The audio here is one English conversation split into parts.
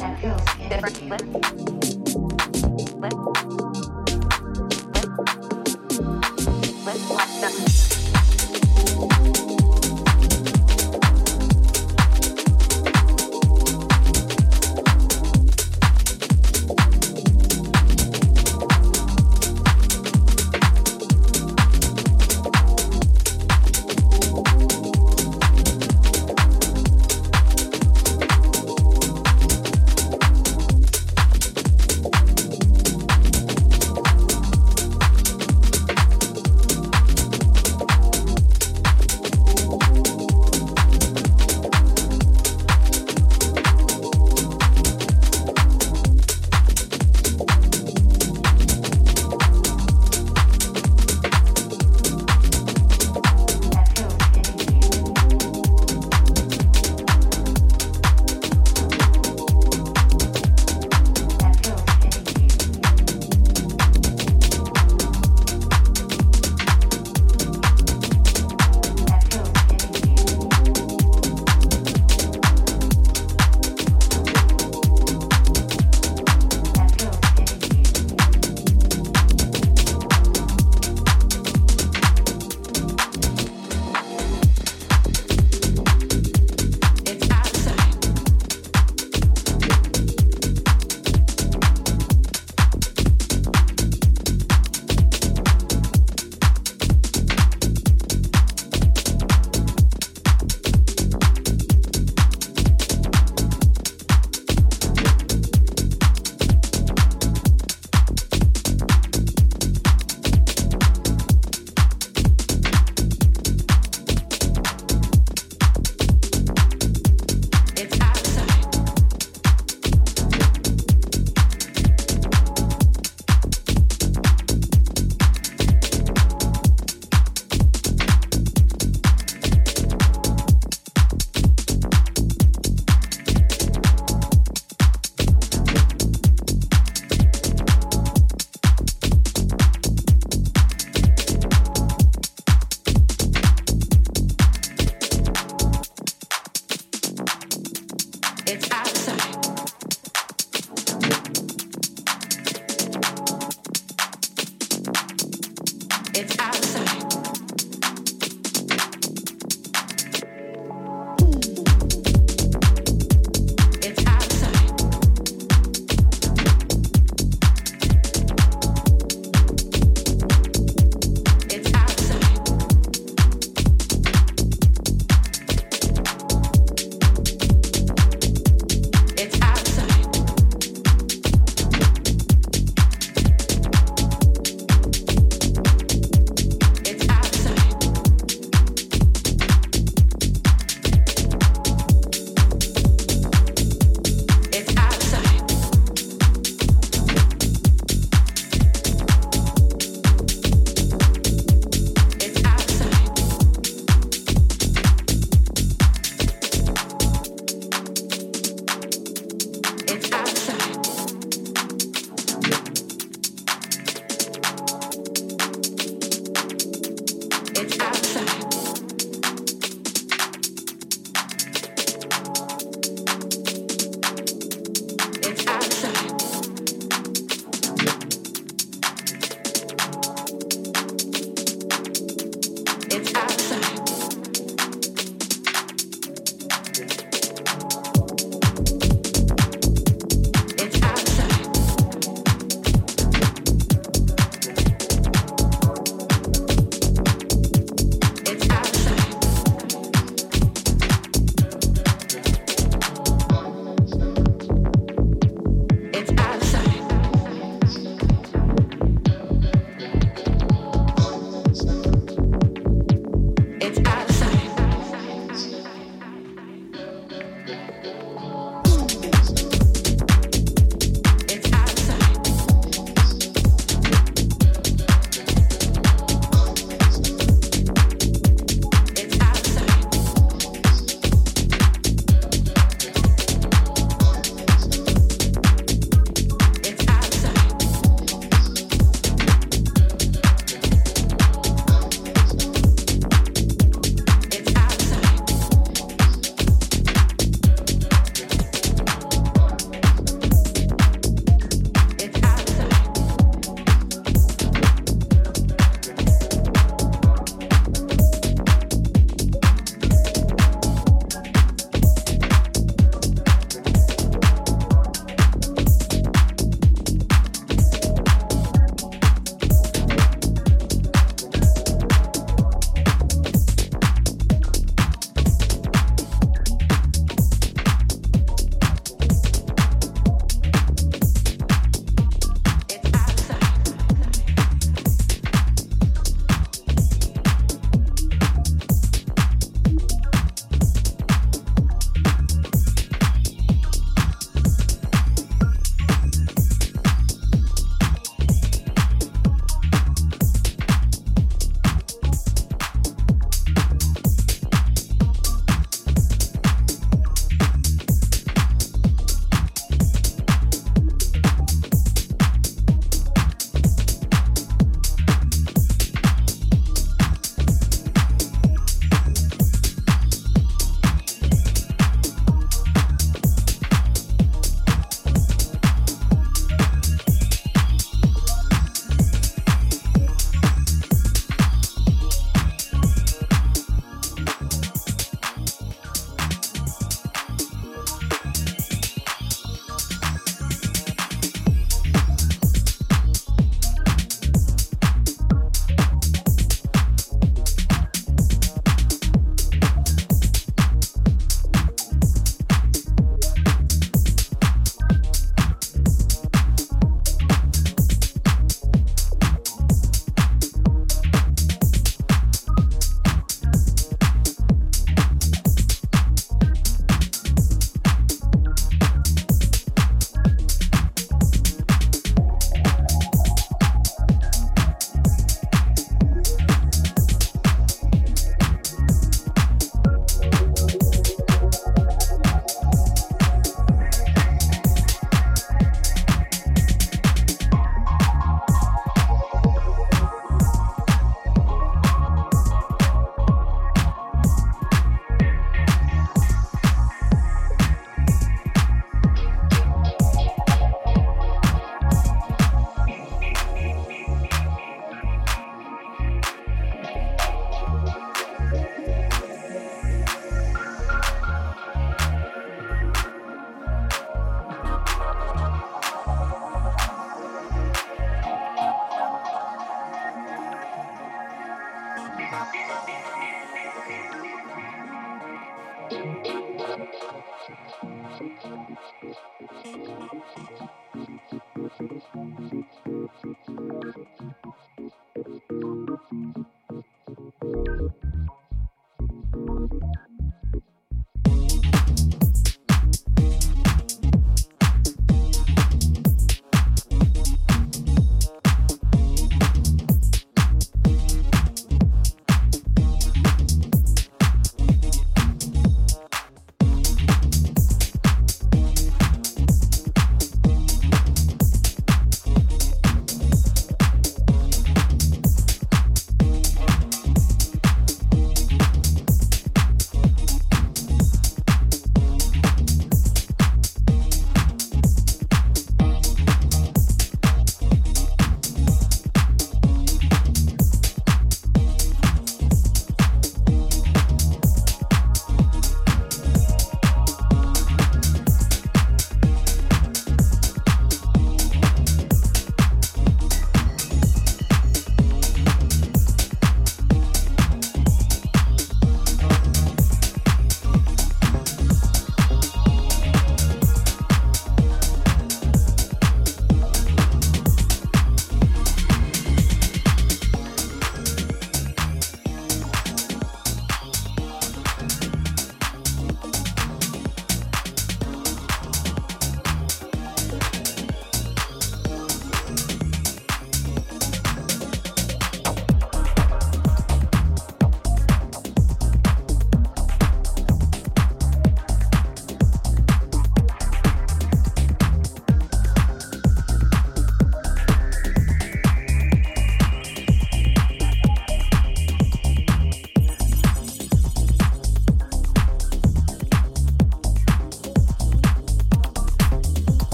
Let's watch them.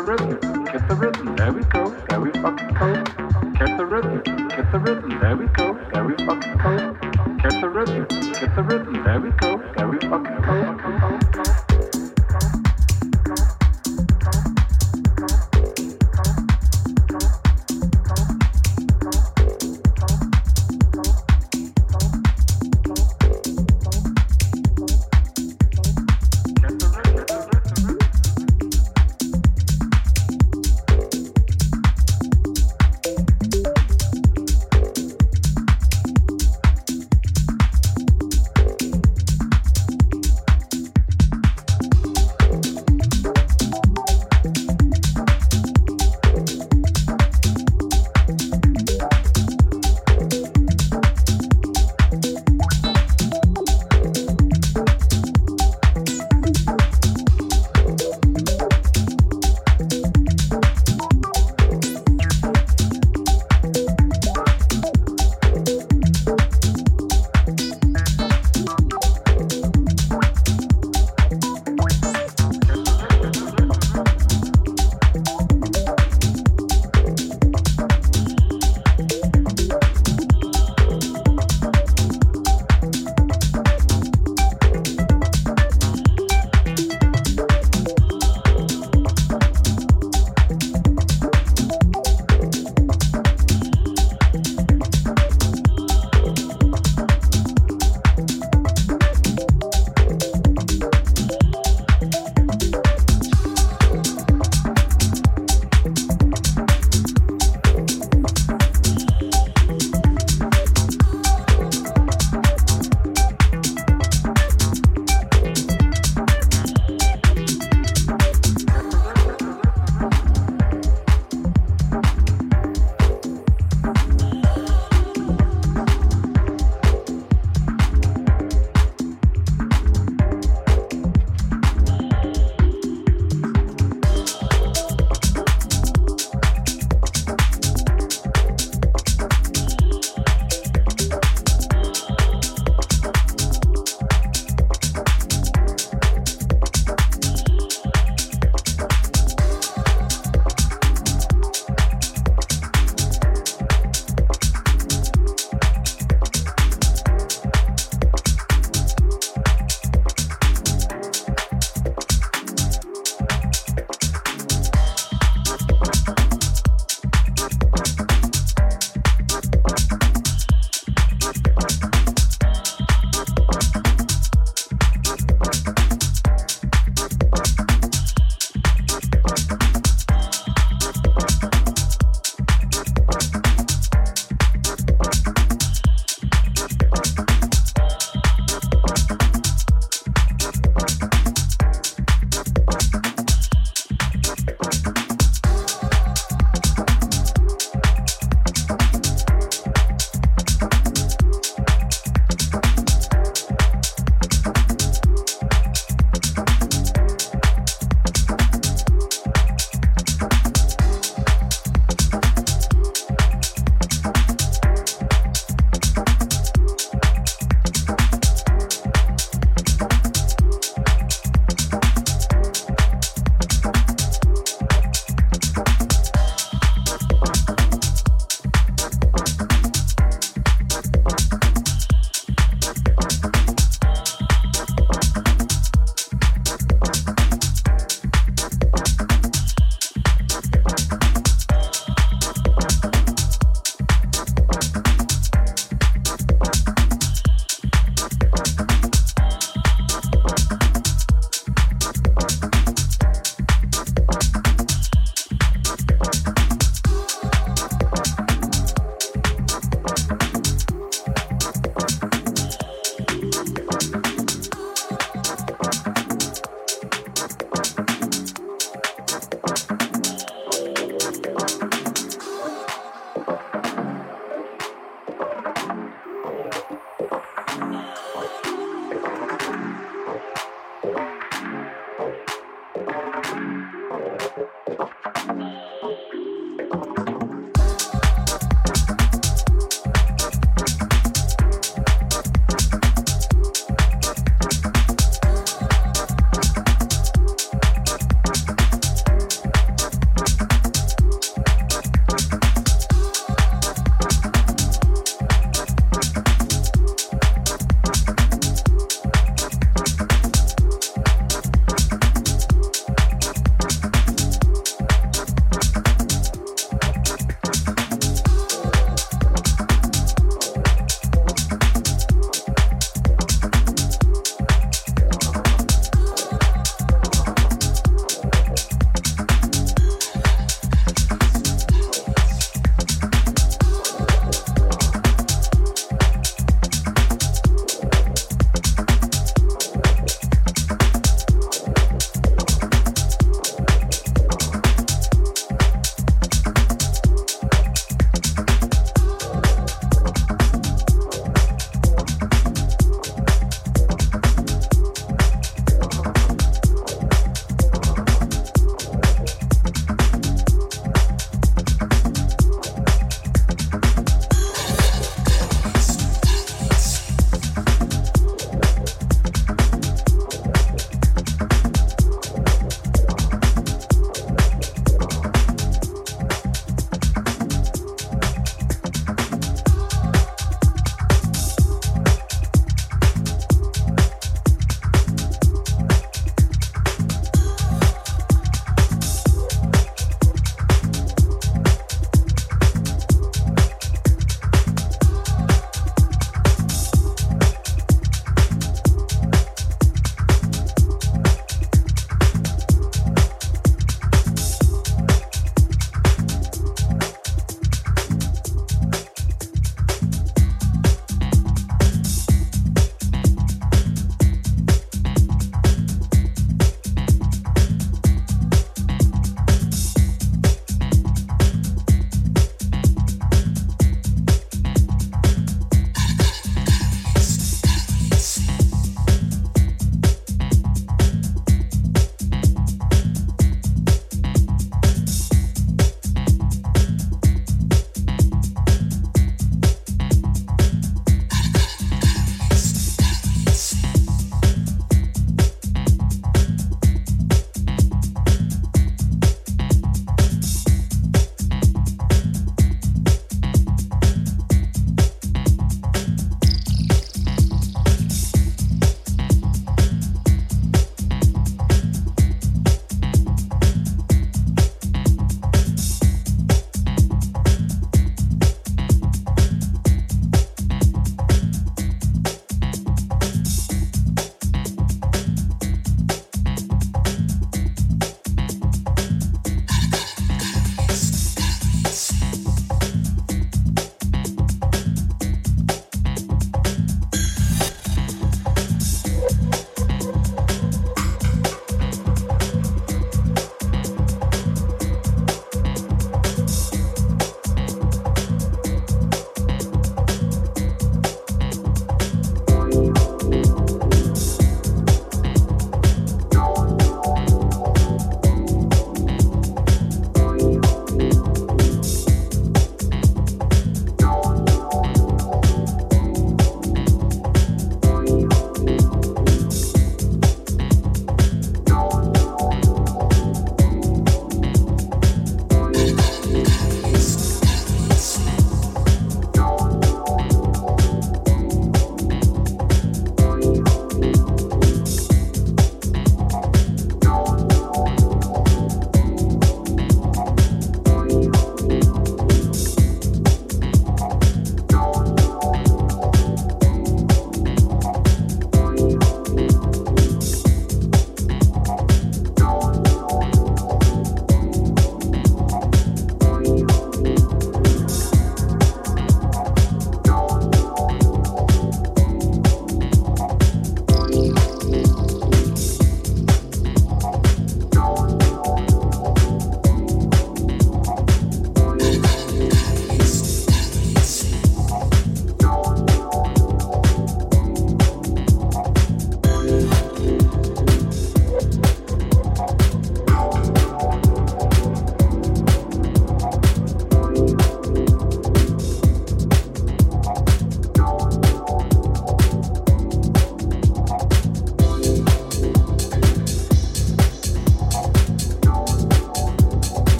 the rhythm, get the rhythm, there we go, there we fucking go. Get the rhythm, get the rhythm, there we go, there we fucking go. Get the rhythm, get the rhythm,